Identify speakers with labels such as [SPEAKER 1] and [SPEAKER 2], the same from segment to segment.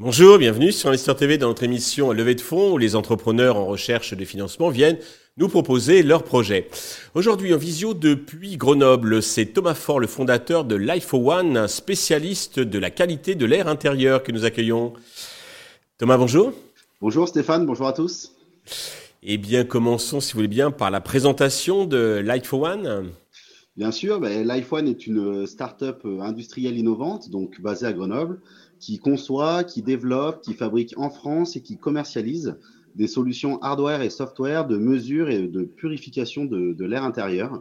[SPEAKER 1] Bonjour, bienvenue sur Investor TV dans notre émission Levée de fonds où les entrepreneurs en recherche de financement viennent nous proposer leurs projets. Aujourd'hui en visio depuis Grenoble, c'est Thomas Fort, le fondateur de Life One, un spécialiste de la qualité de l'air intérieur que nous accueillons. Thomas, bonjour.
[SPEAKER 2] Bonjour Stéphane, bonjour à tous.
[SPEAKER 1] Eh bien, commençons, si vous voulez bien, par la présentation de Life One.
[SPEAKER 2] Bien sûr, ben, Life One est une start-up industrielle innovante, donc basée à Grenoble, qui conçoit, qui développe, qui fabrique en France et qui commercialise des solutions hardware et software de mesure et de purification de, l'air intérieur.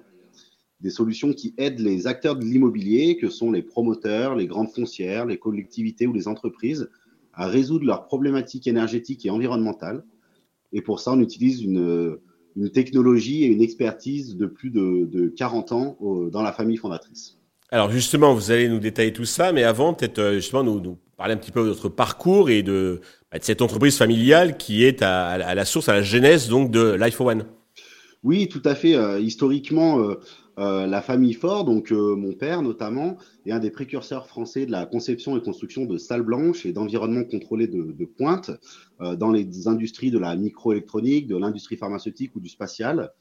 [SPEAKER 2] Des solutions qui aident les acteurs de l'immobilier, que sont les promoteurs, les grandes foncières, les collectivités ou les entreprises, à résoudre leurs problématiques énergétiques et environnementales. Et pour ça, on utilise une, technologie et une expertise de plus de, 40 ans dans la famille fondatrice.
[SPEAKER 1] Alors justement, vous allez nous détailler tout ça, mais avant, peut-être euh, justement nous, nous parler un petit peu de votre parcours et de, bah, de cette entreprise familiale qui est à, à, la source, à la genèse donc de Life One.
[SPEAKER 2] Oui, tout à fait. Euh, historiquement, euh, euh, la famille Ford, donc mon père notamment, est un des précurseurs français de la conception et construction de salles blanches et d'environnements contrôlés de, de pointe dans les industries de la microélectronique, de l'industrie pharmaceutique ou du spatial.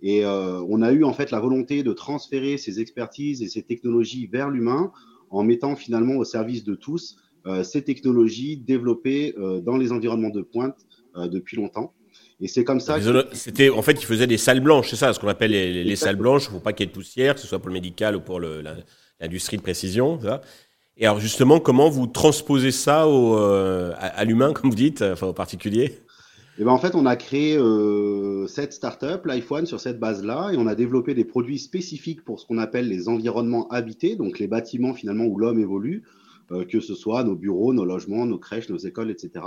[SPEAKER 2] Et on a eu en fait la volonté de transférer ces expertises et ces technologies vers l'humain en mettant finalement au service de tous euh, ces technologies développées euh, dans les environnements de pointe euh, depuis longtemps.
[SPEAKER 1] Et c'est comme ça. C'était en fait, ils faisaient des salles blanches, c'est ça, ce qu'on appelle les, salles blanches. Il ne faut pas qu'il y ait de poussière, que ce soit pour le médical ou pour l'industrie de précision. Ça. Et alors justement, comment vous transposez ça au, à, l'humain, comme vous dites, enfin au particulier
[SPEAKER 2] et eh ben en fait, on a créé euh, cette startup, LifeOne, sur cette base-là, et on a développé des produits spécifiques pour ce qu'on appelle les environnements habités, donc les bâtiments finalement où l'homme évolue, euh, que ce soit nos bureaux, nos logements, nos crèches, nos écoles, etc.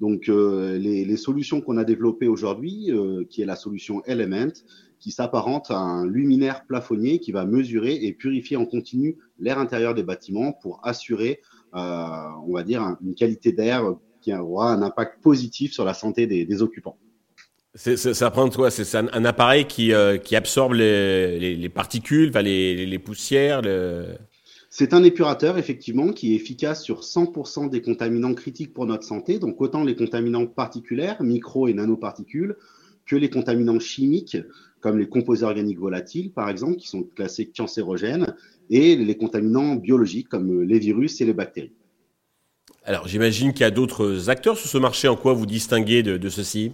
[SPEAKER 2] Donc, euh, les, solutions qu'on a développées aujourd'hui, euh, qui est la solution Element, qui s'apparente à un luminaire plafonnier qui va mesurer et purifier en continu l'air intérieur des bâtiments pour assurer, on va dire, une qualité d'air qui aura un impact positif sur la santé des, occupants.
[SPEAKER 1] ça prend quoi? C'est un, appareil qui, qui absorbe les, particules, les, les poussières
[SPEAKER 2] c'est un épurateur, effectivement, qui est efficace sur 100% des contaminants critiques pour notre santé, donc autant les contaminants particuliers, micro et nanoparticules, que les contaminants chimiques, comme les composés organiques volatiles, par exemple, qui sont classés cancérogènes, et les contaminants biologiques, comme les virus et les bactéries.
[SPEAKER 1] Alors, j'imagine qu'il y a d'autres acteurs sur ce marché. En quoi vous distinguez de, de ceci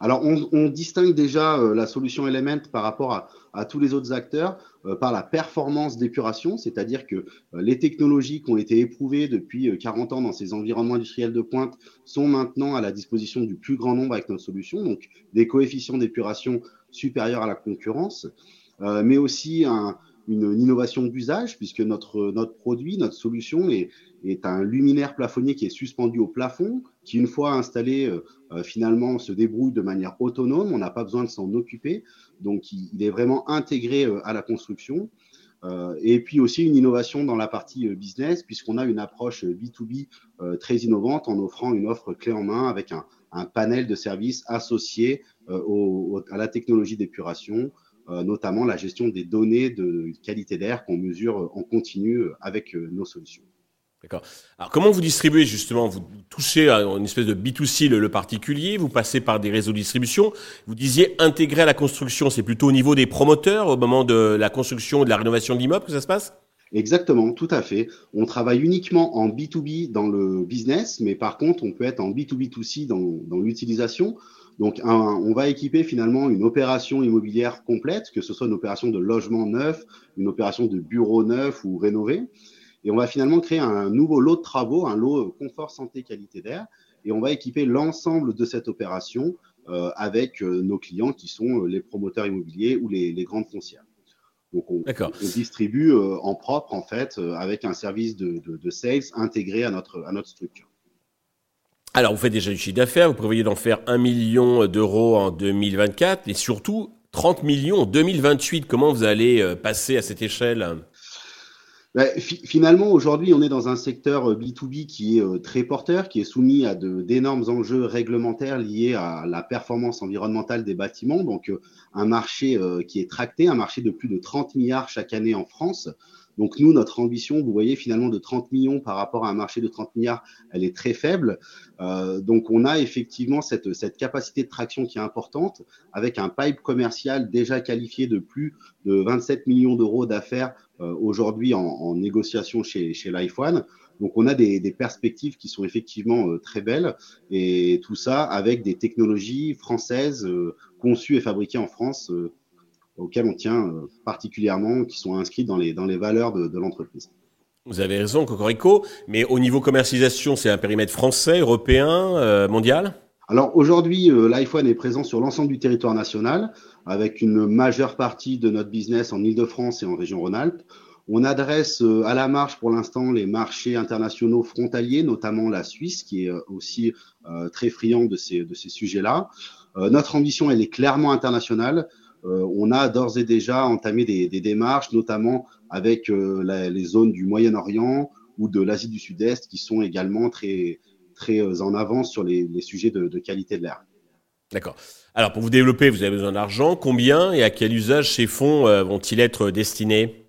[SPEAKER 2] alors, on, distingue déjà euh, la solution Element par rapport à, tous les autres acteurs euh, par la performance d'épuration, c'est-à-dire que euh, les technologies qui ont été éprouvées depuis 40 ans dans ces environnements industriels de pointe sont maintenant à la disposition du plus grand nombre avec notre solution, donc des coefficients d'épuration supérieurs à la concurrence, mais aussi un, une, innovation d'usage puisque notre, notre produit, notre solution est, est, un luminaire plafonnier qui est suspendu au plafond, qui une fois installé euh, euh, finalement se débrouille de manière autonome, on n'a pas besoin de s'en occuper, donc il, est vraiment intégré euh, à la construction. et puis aussi une innovation dans la partie business puisqu'on a une approche B2B très innovante en offrant une offre clé en main avec un, un panel de services associés au, à la technologie d'épuration, notamment la gestion des données de qualité d'air qu'on mesure en continu euh, avec euh, nos solutions.
[SPEAKER 1] D'accord. Alors, comment vous distribuez justement? Vous touchez à une espèce de B2C le, particulier, vous passez par des réseaux de distribution. Vous disiez intégrer à la construction, c'est plutôt au niveau des promoteurs, au moment de la construction et de la rénovation de l'immeuble que ça se passe?
[SPEAKER 2] Exactement, tout à fait. On travaille uniquement en B2B dans le business, mais par contre, on peut être en B2B2C dans, dans l'utilisation. Donc, on va équiper finalement une opération immobilière complète, que ce soit une opération de logement neuf, une opération de bureau neuf ou rénové. Et on va finalement créer un nouveau lot de travaux, un lot confort, santé, qualité d'air. Et on va équiper l'ensemble de cette opération euh, avec euh, nos clients qui sont euh, les promoteurs immobiliers ou les, grandes foncières. Donc, on, distribue en propre, en fait, avec un service de, de, sales intégré à notre, à notre structure.
[SPEAKER 1] Alors, vous faites déjà du chiffre d'affaires, vous prévoyez d'en faire 1 million d'euros en 2024 et surtout 30 millions en 2028. Comment vous allez euh, passer à cette échelle?
[SPEAKER 2] Bah, finalement, aujourd'hui, on est dans un secteur B2B euh, qui est euh, très porteur, qui est soumis à d'énormes enjeux réglementaires liés à la performance environnementale des bâtiments. Donc, un marché qui est tracté, un marché de plus de 30 milliards chaque année en France. Donc nous, notre ambition, vous voyez, finalement, de 30 millions par rapport à un marché de 30 milliards, elle est très faible. Euh, donc on a effectivement cette, cette capacité de traction qui est importante, avec un pipe commercial déjà qualifié de plus de 27 millions d'euros d'affaires euh, aujourd'hui en, en, négociation chez, chez LifeOne. Donc on a des, des, perspectives qui sont effectivement euh, très belles, et tout ça avec des technologies françaises euh, conçues et fabriquées en France euh, auxquels on tient euh, particulièrement, qui sont inscrits dans les, dans les valeurs de, de l'entreprise.
[SPEAKER 1] Vous avez raison, Cocorico, mais au niveau commercialisation, c'est un périmètre français, européen, euh, mondial?
[SPEAKER 2] Alors aujourd'hui, euh, l'iPhone est présent sur l'ensemble du territoire national, avec une majeure partie de notre business en Ile-de-France et en région Rhône-Alpes. On adresse à la marge pour l'instant les marchés internationaux frontaliers, notamment la Suisse, qui est aussi très friand de ces, de ces sujets-là. notre ambition, elle est clairement internationale. Euh, on a d'ores et déjà entamé des, démarches, notamment avec euh, les zones du Moyen-Orient ou de l'Asie du Sud-Est, qui sont également très, euh, en avance sur les, sujets de, qualité de l'air.
[SPEAKER 1] D'accord. Alors, pour vous développer, vous avez besoin d'argent. Combien et à quel usage ces fonds vont-ils être destinés?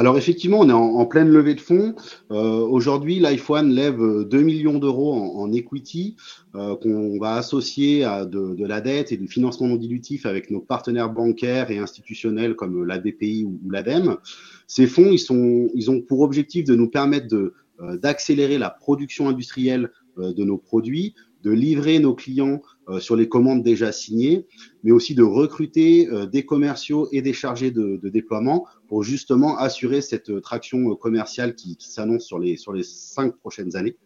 [SPEAKER 2] Alors effectivement, on est en, pleine levée de fonds. Euh, Aujourd'hui, LifeOne lève 2 millions d'euros en, equity euh, qu'on va associer à de, la dette et du financement non dilutif avec nos partenaires bancaires et institutionnels comme la BPI ou, l'ADEME. Ces fonds, ils, ont pour objectif de nous permettre euh, d'accélérer la production industrielle euh, de nos produits, de livrer nos clients euh, sur les commandes déjà signées, mais aussi de recruter euh, des commerciaux et des chargés de, déploiement pour justement assurer cette traction commerciale qui, s'annonce sur les, sur les cinq prochaines années.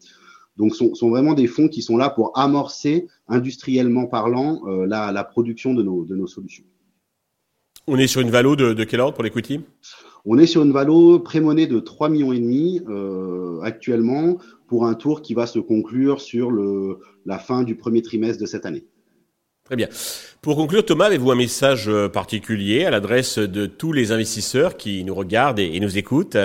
[SPEAKER 2] Donc, ce sont, sont, vraiment des fonds qui sont là pour amorcer, industriellement parlant, la, la, production de nos, de nos solutions.
[SPEAKER 1] On est sur une valo de, de quel ordre pour l'equity?
[SPEAKER 2] On est sur une valo prémonée de 3 millions et demi euh, actuellement pour un tour qui va se conclure sur le, la fin du premier trimestre de cette année.
[SPEAKER 1] Très bien. Pour conclure, Thomas, avez-vous un message particulier à l'adresse de tous les investisseurs qui nous regardent et, nous écoutent?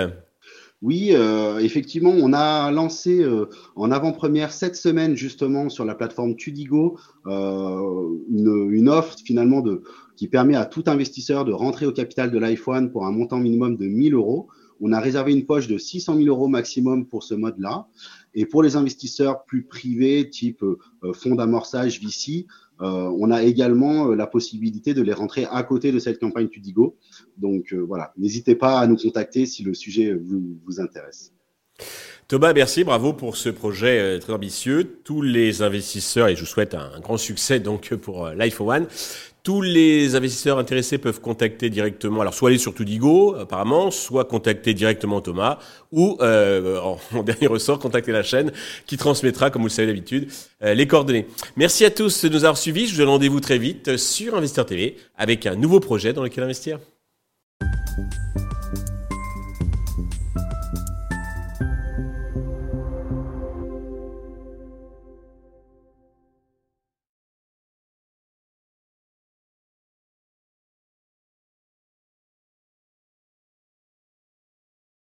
[SPEAKER 2] Oui, euh, effectivement, on a lancé euh, en avant-première cette semaine justement sur la plateforme Tudigo euh, une, offre finalement de, qui permet à tout investisseur de rentrer au capital de l'iPhone pour un montant minimum de 1000 euros. On a réservé une poche de 600 000 euros maximum pour ce mode-là. Et pour les investisseurs plus privés, type euh, fonds d'amorçage VC, euh, on a également euh, la possibilité de les rentrer à côté de cette campagne Tudigo. Donc voilà, n'hésitez pas à nous contacter si le sujet vous, intéresse.
[SPEAKER 1] Thomas, merci, bravo pour ce projet très ambitieux. Tous les investisseurs, et je vous souhaite un, grand succès donc pour Life One, tous les investisseurs intéressés peuvent contacter directement, alors soit aller sur Tudigo apparemment, soit contacter directement Thomas, ou euh, en, dernier ressort, contacter la chaîne qui transmettra, comme vous le savez d'habitude, euh, les coordonnées. Merci à tous de nous avoir suivis. Je vous donne rendez-vous très vite sur Investeur TV avec un nouveau projet dans lequel investir.